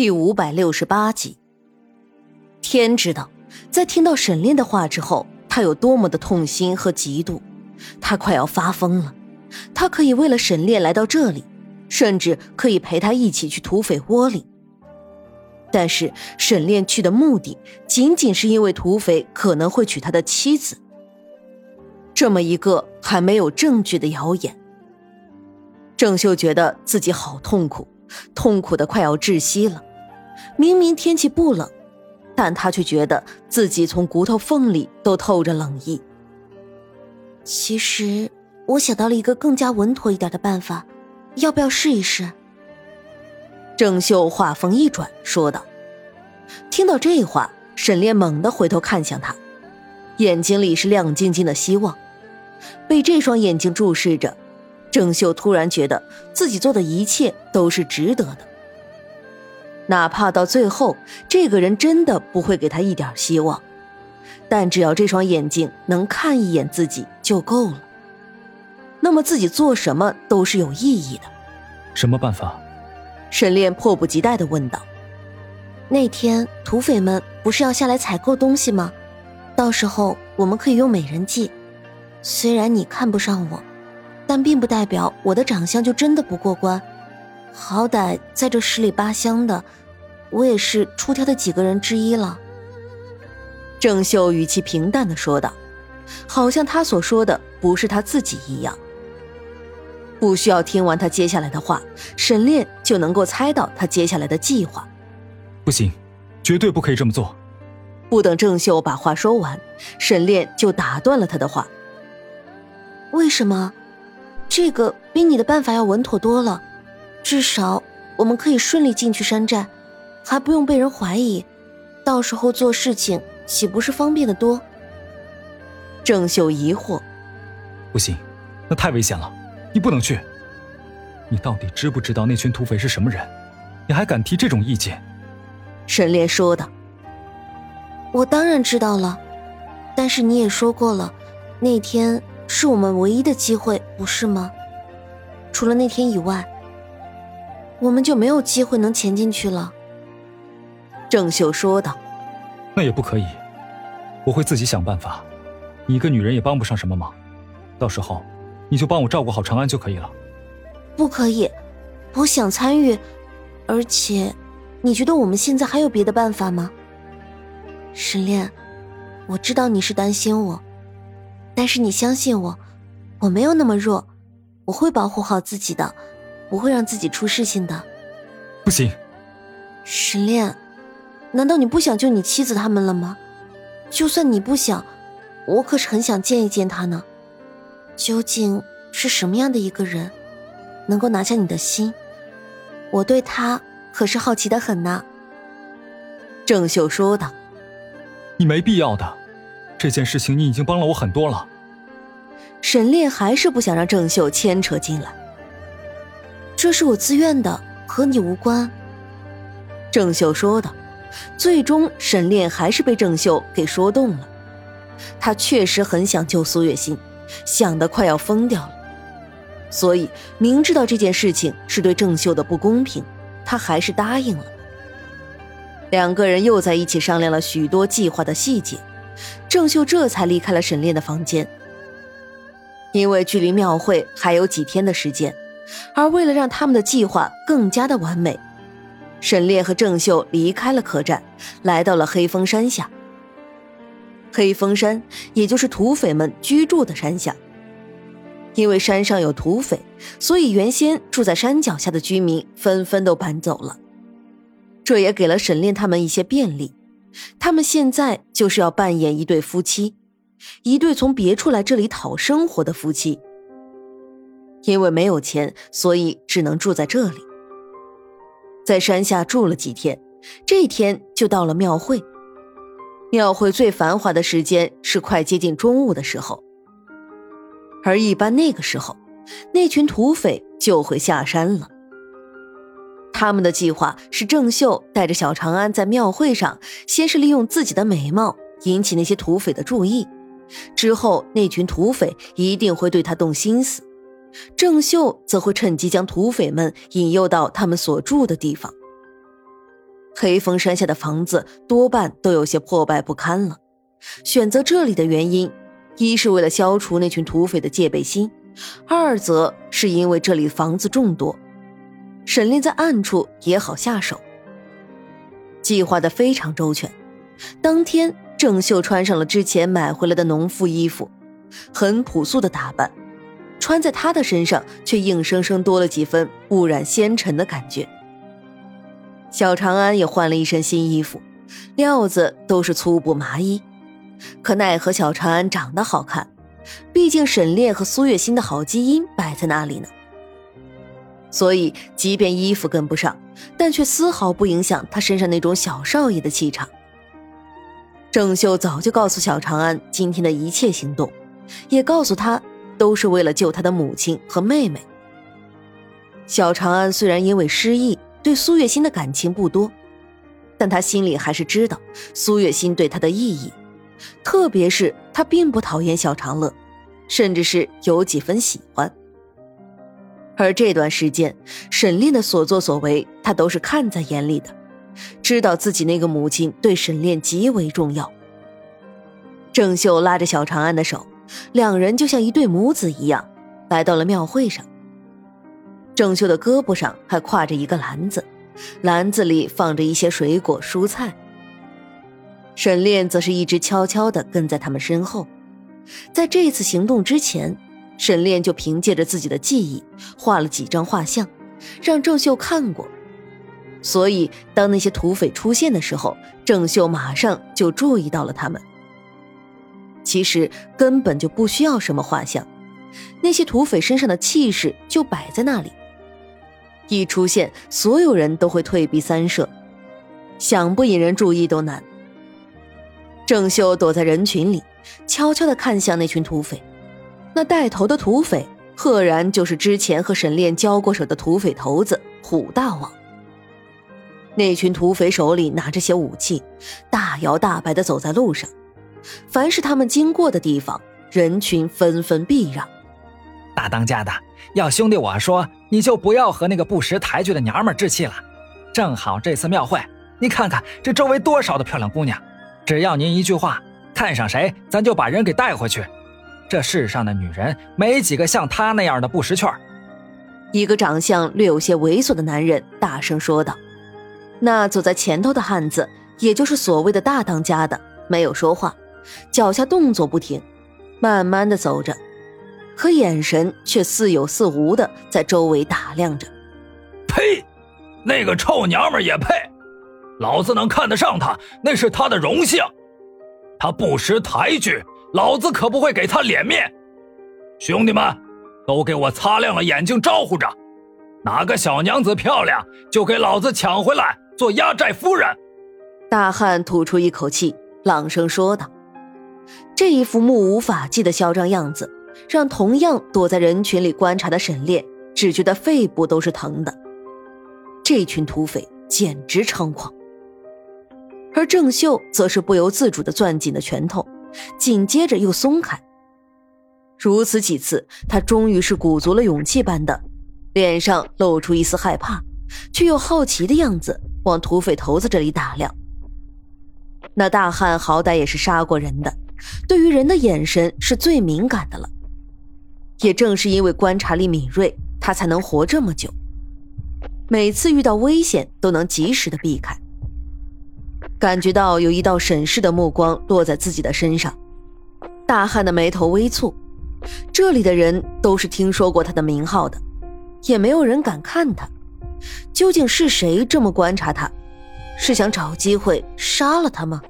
第五百六十八集。天知道，在听到沈炼的话之后，他有多么的痛心和嫉妒，他快要发疯了。他可以为了沈炼来到这里，甚至可以陪他一起去土匪窝里。但是沈炼去的目的，仅仅是因为土匪可能会娶他的妻子。这么一个还没有证据的谣言，郑秀觉得自己好痛苦，痛苦的快要窒息了。明明天气不冷，但他却觉得自己从骨头缝里都透着冷意。其实我想到了一个更加稳妥一点的办法，要不要试一试？郑秀话锋一转，说道：“听到这话，沈炼猛地回头看向他，眼睛里是亮晶晶的希望。被这双眼睛注视着，郑秀突然觉得自己做的一切都是值得的。哪怕到最后，这个人真的不会给他一点希望，但只要这双眼睛能看一眼自己就够了。那么自己做什么都是有意义的。什么办法？”沈炼迫不及待的问道：“那天土匪们不是要下来采购东西吗？到时候我们可以用美人计。虽然你看不上我，但并不代表我的长相就真的不过关。好歹在这十里八乡的，我也是出挑的几个人之一了。”郑秀语气平淡的说道，好像他所说的不是他自己一样。不需要听完他接下来的话，沈炼就能够猜到他接下来的计划。不行，绝对不可以这么做。不等郑秀把话说完，沈炼就打断了他的话。为什么？这个比你的办法要稳妥多了，至少我们可以顺利进去山寨，还不用被人怀疑，到时候做事情岂不是方便的多？郑秀疑惑。不行，那太危险了。你不能去。你到底知不知道那群土匪是什么人？你还敢提这种意见？沈炼说道。我当然知道了，但是你也说过了，那天是我们唯一的机会，不是吗？除了那天以外，我们就没有机会能潜进去了。郑秀说道。那也不可以，我会自己想办法。你一个女人也帮不上什么忙，到时候。你就帮我照顾好长安就可以了。不可以，我想参与，而且，你觉得我们现在还有别的办法吗？沈炼，我知道你是担心我，但是你相信我，我没有那么弱，我会保护好自己的，不会让自己出事情的。不行，沈炼，难道你不想救你妻子他们了吗？就算你不想，我可是很想见一见他呢。究竟是什么样的一个人，能够拿下你的心？我对他可是好奇的很呢。郑秀说道：“你没必要的，这件事情你已经帮了我很多了。”沈炼还是不想让郑秀牵扯进来。这是我自愿的，和你无关。郑秀说道。最终，沈炼还是被郑秀给说动了。他确实很想救苏月心。想得快要疯掉了，所以明知道这件事情是对郑秀的不公平，他还是答应了。两个人又在一起商量了许多计划的细节，郑秀这才离开了沈炼的房间。因为距离庙会还有几天的时间，而为了让他们的计划更加的完美，沈炼和郑秀离开了客栈，来到了黑风山下。黑风山，也就是土匪们居住的山下。因为山上有土匪，所以原先住在山脚下的居民纷纷都搬走了。这也给了沈炼他们一些便利。他们现在就是要扮演一对夫妻，一对从别处来这里讨生活的夫妻。因为没有钱，所以只能住在这里。在山下住了几天，这天就到了庙会。庙会最繁华的时间是快接近中午的时候，而一般那个时候，那群土匪就会下山了。他们的计划是郑秀带着小长安在庙会上，先是利用自己的美貌引起那些土匪的注意，之后那群土匪一定会对他动心思，郑秀则会趁机将土匪们引诱到他们所住的地方。黑风山下的房子多半都有些破败不堪了。选择这里的原因，一是为了消除那群土匪的戒备心，二则是因为这里房子众多，沈炼在暗处也好下手。计划的非常周全。当天，郑秀穿上了之前买回来的农妇衣服，很朴素的打扮，穿在她的身上却硬生生多了几分不染纤尘的感觉。小长安也换了一身新衣服，料子都是粗布麻衣。可奈何小长安长得好看，毕竟沈炼和苏月心的好基因摆在那里呢。所以，即便衣服跟不上，但却丝毫不影响他身上那种小少爷的气场。郑秀早就告诉小长安今天的一切行动，也告诉他都是为了救他的母亲和妹妹。小长安虽然因为失忆对苏月心的感情不多，但他心里还是知道苏月心对他的意义。特别是他并不讨厌小长乐，甚至是有几分喜欢。而这段时间，沈炼的所作所为，他都是看在眼里的，知道自己那个母亲对沈炼极为重要。郑秀拉着小长安的手，两人就像一对母子一样，来到了庙会上。郑秀的胳膊上还挎着一个篮子，篮子里放着一些水果蔬菜。沈炼则是一直悄悄地跟在他们身后，在这次行动之前，沈炼就凭借着自己的记忆画了几张画像，让郑秀看过。所以，当那些土匪出现的时候，郑秀马上就注意到了他们。其实根本就不需要什么画像，那些土匪身上的气势就摆在那里，一出现，所有人都会退避三舍，想不引人注意都难。郑秀躲在人群里，悄悄地看向那群土匪。那带头的土匪，赫然就是之前和沈炼交过手的土匪头子虎大王。那群土匪手里拿着些武器，大摇大摆地走在路上。凡是他们经过的地方，人群纷纷避让。大当家的，要兄弟我说，你就不要和那个不识抬举的娘们置气了。正好这次庙会，你看看这周围多少的漂亮姑娘。只要您一句话，看上谁，咱就把人给带回去。这世上的女人没几个像她那样的不识趣儿。一个长相略有些猥琐的男人大声说道：“那走在前头的汉子，也就是所谓的大当家的，没有说话，脚下动作不停，慢慢的走着，可眼神却似有似无的在周围打量着。呸！那个臭娘们也配！”老子能看得上她，那是她的荣幸。她不识抬举，老子可不会给她脸面。兄弟们，都给我擦亮了眼睛，招呼着，哪个小娘子漂亮，就给老子抢回来做压寨夫人。大汉吐出一口气，朗声说道：“这一副目无法纪的嚣张样子，让同样躲在人群里观察的沈炼只觉得肺部都是疼的。这群土匪简直猖狂。”而郑秀则是不由自主的攥紧了拳头，紧接着又松开。如此几次，他终于是鼓足了勇气般的，脸上露出一丝害怕，却又好奇的样子，往土匪头子这里打量。那大汉好歹也是杀过人的，对于人的眼神是最敏感的了。也正是因为观察力敏锐，他才能活这么久，每次遇到危险都能及时的避开。感觉到有一道审视的目光落在自己的身上，大汉的眉头微蹙。这里的人都是听说过他的名号的，也没有人敢看他。究竟是谁这么观察他？是想找机会杀了他吗？